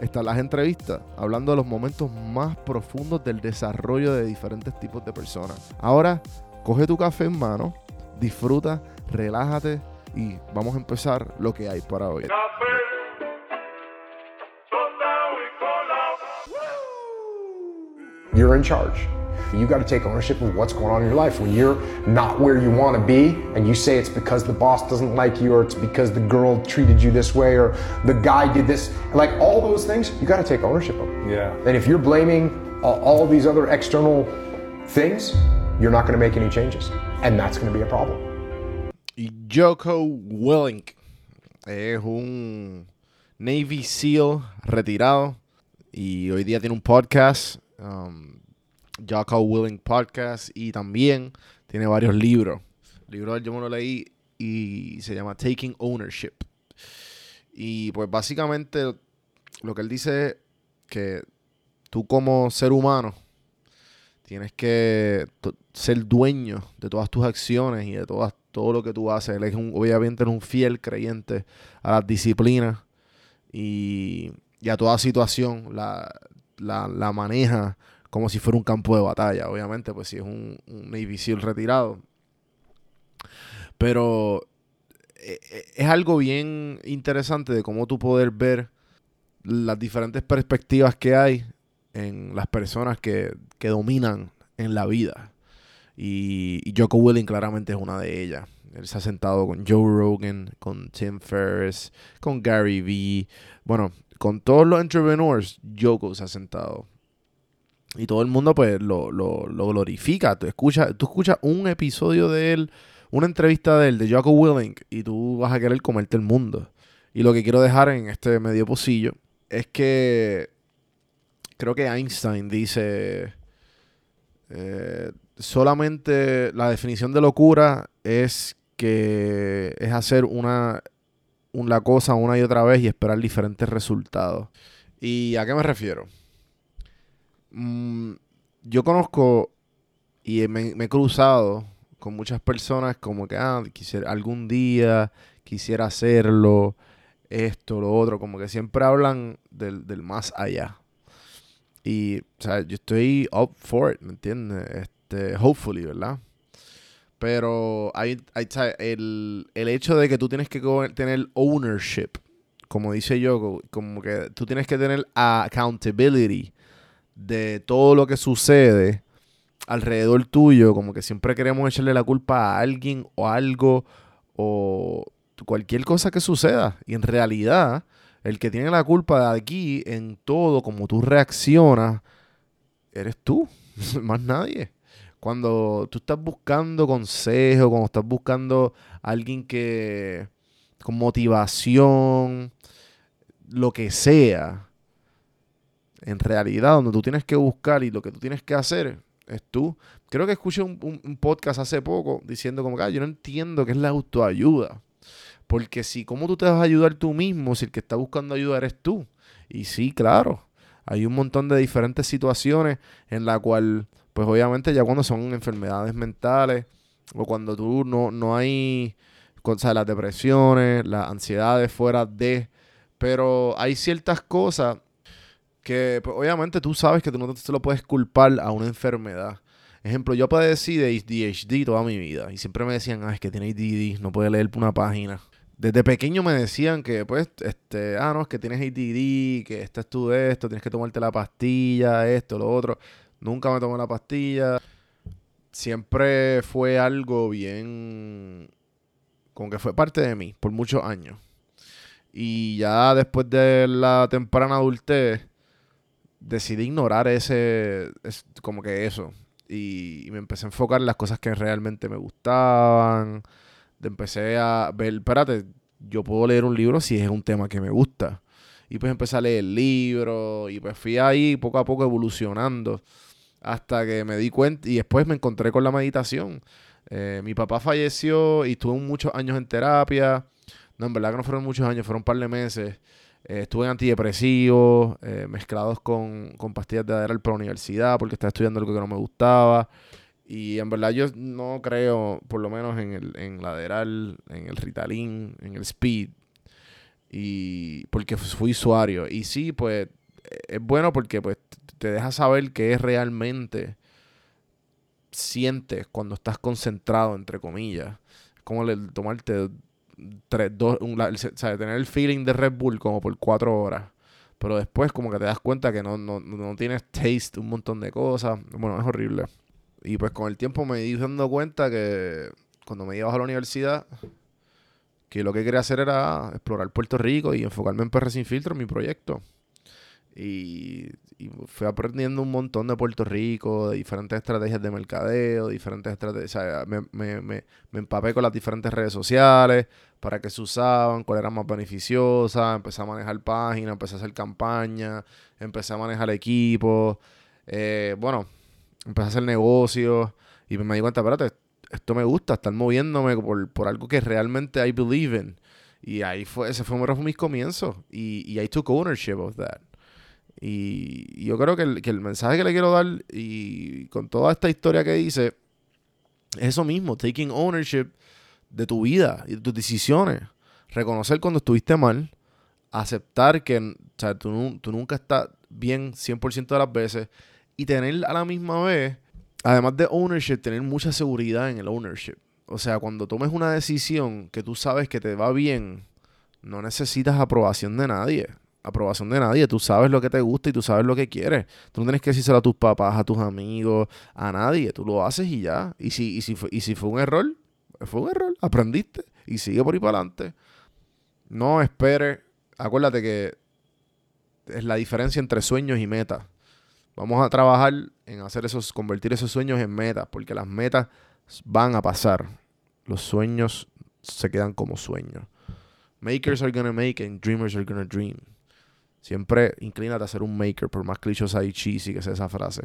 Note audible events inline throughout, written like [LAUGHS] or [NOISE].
están las entrevistas, hablando de los momentos más profundos del desarrollo de diferentes tipos de personas. Ahora, coge tu café en mano, disfruta, relájate y vamos a empezar lo que hay para hoy. You're in charge. You got to take ownership of what's going on in your life. When you're not where you want to be and you say it's because the boss doesn't like you or it's because the girl treated you this way or the guy did this, like all those things, you got to take ownership of them. Yeah. And if you're blaming all, all these other external things, you're not going to make any changes. And that's going to be a problem. Joko Willink es un Navy SEAL retirado y hoy día tiene un podcast, um, Joko Willink Podcast, y también tiene varios libros. El libro yo me lo leí y se llama Taking Ownership. Y pues básicamente lo que él dice es que tú como ser humano tienes que ser dueño de todas tus acciones y de todas, todo lo que tú haces. Él es un, obviamente es un fiel creyente a las disciplinas y, a toda situación la, la maneja como si fuera un campo de batalla. Obviamente, pues si es un, un Navy SEAL retirado. Pero eh, eh, es algo bien interesante de cómo tú poder ver las diferentes perspectivas que hay en las personas que, que dominan en la vida. Y, y Joko Willing claramente es una de ellas. Él se ha sentado con Joe Rogan, con Tim Ferriss, con Gary Vee. Bueno, con todos los entrepreneurs, Joko se ha sentado. Y todo el mundo pues lo, lo, lo glorifica. Tú escuchas, tú escuchas un episodio de él, una entrevista de él, de Joko Willing, y tú vas a querer comerte el mundo. Y lo que quiero dejar en este medio pocillo es que creo que Einstein dice eh, solamente la definición de locura es que es hacer una, una cosa una y otra vez y esperar diferentes resultados. ¿Y a qué me refiero? Mm, yo conozco y me, he cruzado con muchas personas como que ah, quisiera, algún día quisiera hacerlo, esto, lo otro, como que siempre hablan del, del más allá. Y, o sea, yo estoy up for it, ¿me entiendes? Este, hopefully, ¿verdad? Pero hay, hay el, el hecho de que tú tienes que tener ownership, como dice yo, co- como que tú tienes que tener accountability de todo lo que sucede alrededor tuyo, como que siempre queremos echarle la culpa a alguien o algo o cualquier cosa que suceda. Y en realidad, el que tiene la culpa de aquí en todo, como tú reaccionas, eres tú, [LAUGHS] más nadie. Cuando tú estás buscando consejo, cuando estás buscando alguien que con motivación, lo que sea, en realidad donde tú tienes que buscar y lo que tú tienes que hacer es tú. Creo que escuché un, podcast hace poco diciendo como que "Ah, yo no entiendo qué es la autoayuda. Porque si, ¿cómo tú te vas a ayudar tú mismo si el que está buscando ayuda eres tú? Y sí, claro, hay un montón de diferentes situaciones en la cual, pues obviamente ya cuando son enfermedades mentales o cuando tú no, no hay, o sea, las depresiones, las ansiedades fuera de, pero hay ciertas cosas que pues, obviamente tú sabes que tú no te lo puedes culpar a una enfermedad. Ejemplo, yo padecí de ADHD toda mi vida y siempre me decían, ah, es que tiene ADD, no puede leer una página. Desde pequeño me decían que, pues, este, ah, no, es que tienes ADD, que este es tú de esto, tienes que tomarte la pastilla, esto, lo otro. Nunca me tomé la pastilla. Siempre fue algo bien, como que fue parte de mí por muchos años. Y ya después de la temprana adultez, decidí ignorar ese, es- como que eso. Y, me empecé a enfocar en las cosas que realmente me gustaban. Empecé a ver, espérate, yo puedo leer un libro si es un tema que me gusta. Y pues empecé a leer libros y pues fui ahí poco a poco evolucionando hasta que me di cuenta y después me encontré con la meditación. Eh, mi papá falleció y estuve muchos años en terapia. No, en verdad que no fueron muchos años, fueron un par de meses. Eh, estuve en antidepresivos, eh, mezclados con, con pastillas de Adderall para la universidad, porque estaba estudiando algo que no me gustaba. Y en verdad yo no creo, por lo menos en el en la en el Ritalin, en el Speed. Y porque fui usuario. Y sí, pues es bueno porque pues te deja saber qué es realmente sientes cuando estás concentrado, entre comillas. Como el tomarte tres, dos, tener el feeling de Red Bull como por cuatro horas. Pero después como que te das cuenta que no, no, no tienes taste, un montón de cosas. Bueno, es horrible. Y pues con el tiempo me di dando cuenta que cuando me iba a la universidad, que lo que quería hacer era explorar Puerto Rico y enfocarme en PR Sin Filtro, mi proyecto. Y, fui aprendiendo un montón de Puerto Rico, de diferentes estrategias de mercadeo, diferentes estrategias. O sea, me, me, me, me, empapé con las diferentes redes sociales, para qué se usaban, cuál era más beneficiosa. Empecé a manejar páginas, empecé a hacer campañas, empecé a manejar equipos. Eh, bueno, empecé a hacer negocios y me di cuenta, espérate, esto me gusta, estar moviéndome por, por algo que realmente I believe in. Y ahí fue, ese fue mis comienzos. Y, y I took ownership of that. Y yo creo que el, mensaje que le quiero dar y con toda esta historia que dice es eso mismo, taking ownership de tu vida y de tus decisiones. Reconocer cuando estuviste mal, aceptar que o sea, tú, tú, nunca estás bien 100% de las veces y tener a la misma vez, además de ownership, tener mucha seguridad en el ownership. O sea, cuando tomes una decisión que tú sabes que te va bien, no necesitas aprobación de nadie aprobación de nadie. Tú sabes lo que te gusta y tú sabes lo que quieres. Tú no tienes que decírselo a tus papás, a tus amigos, a nadie. Tú lo haces y ya. Y si, y si, fue, y si fue un error, fue un error. Aprendiste y sigue por ahí para adelante. No esperes. Acuérdate que es la diferencia entre sueños y metas. Vamos a trabajar en hacer esos, convertir esos sueños en metas, porque las metas van a pasar. Los sueños se quedan como sueños. Makers are gonna make and dreamers are gonna dream. Siempre inclínate a ser un maker, por más clichosa y cheesy que sea esa frase.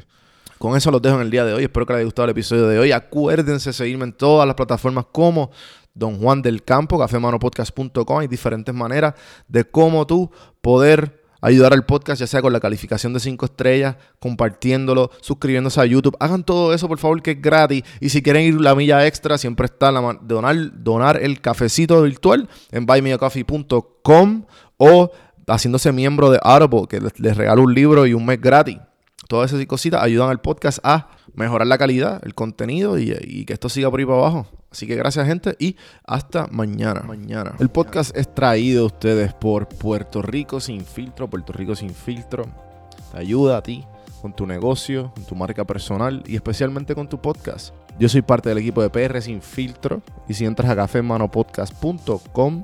Con eso los dejo en el día de hoy. Espero que les haya gustado el episodio de hoy. Acuérdense de seguirme en todas las plataformas como Don Juan del Campo, cafemanopodcast.com. Hay diferentes maneras de cómo tú poder ayudar al podcast, ya sea con la calificación de 5 estrellas, compartiéndolo, suscribiéndose a YouTube. Hagan todo eso, por favor, que es gratis. Y si quieren ir la milla extra, siempre está la donar, donar el cafecito virtual en buymeacoffee.com o haciéndose miembro de Audible, que les, regalo un libro y un mes gratis. Todas esas cositas ayudan al podcast a mejorar la calidad, el contenido y, que esto siga por ahí para abajo. Así que gracias gente y hasta mañana. mañana. El podcast es traído a ustedes por Puerto Rico Sin Filtro. Puerto Rico Sin Filtro te ayuda a ti con tu negocio, con tu marca personal y especialmente con tu podcast. Yo soy parte del equipo de PR Sin Filtro y si entras a cafemanopodcast.com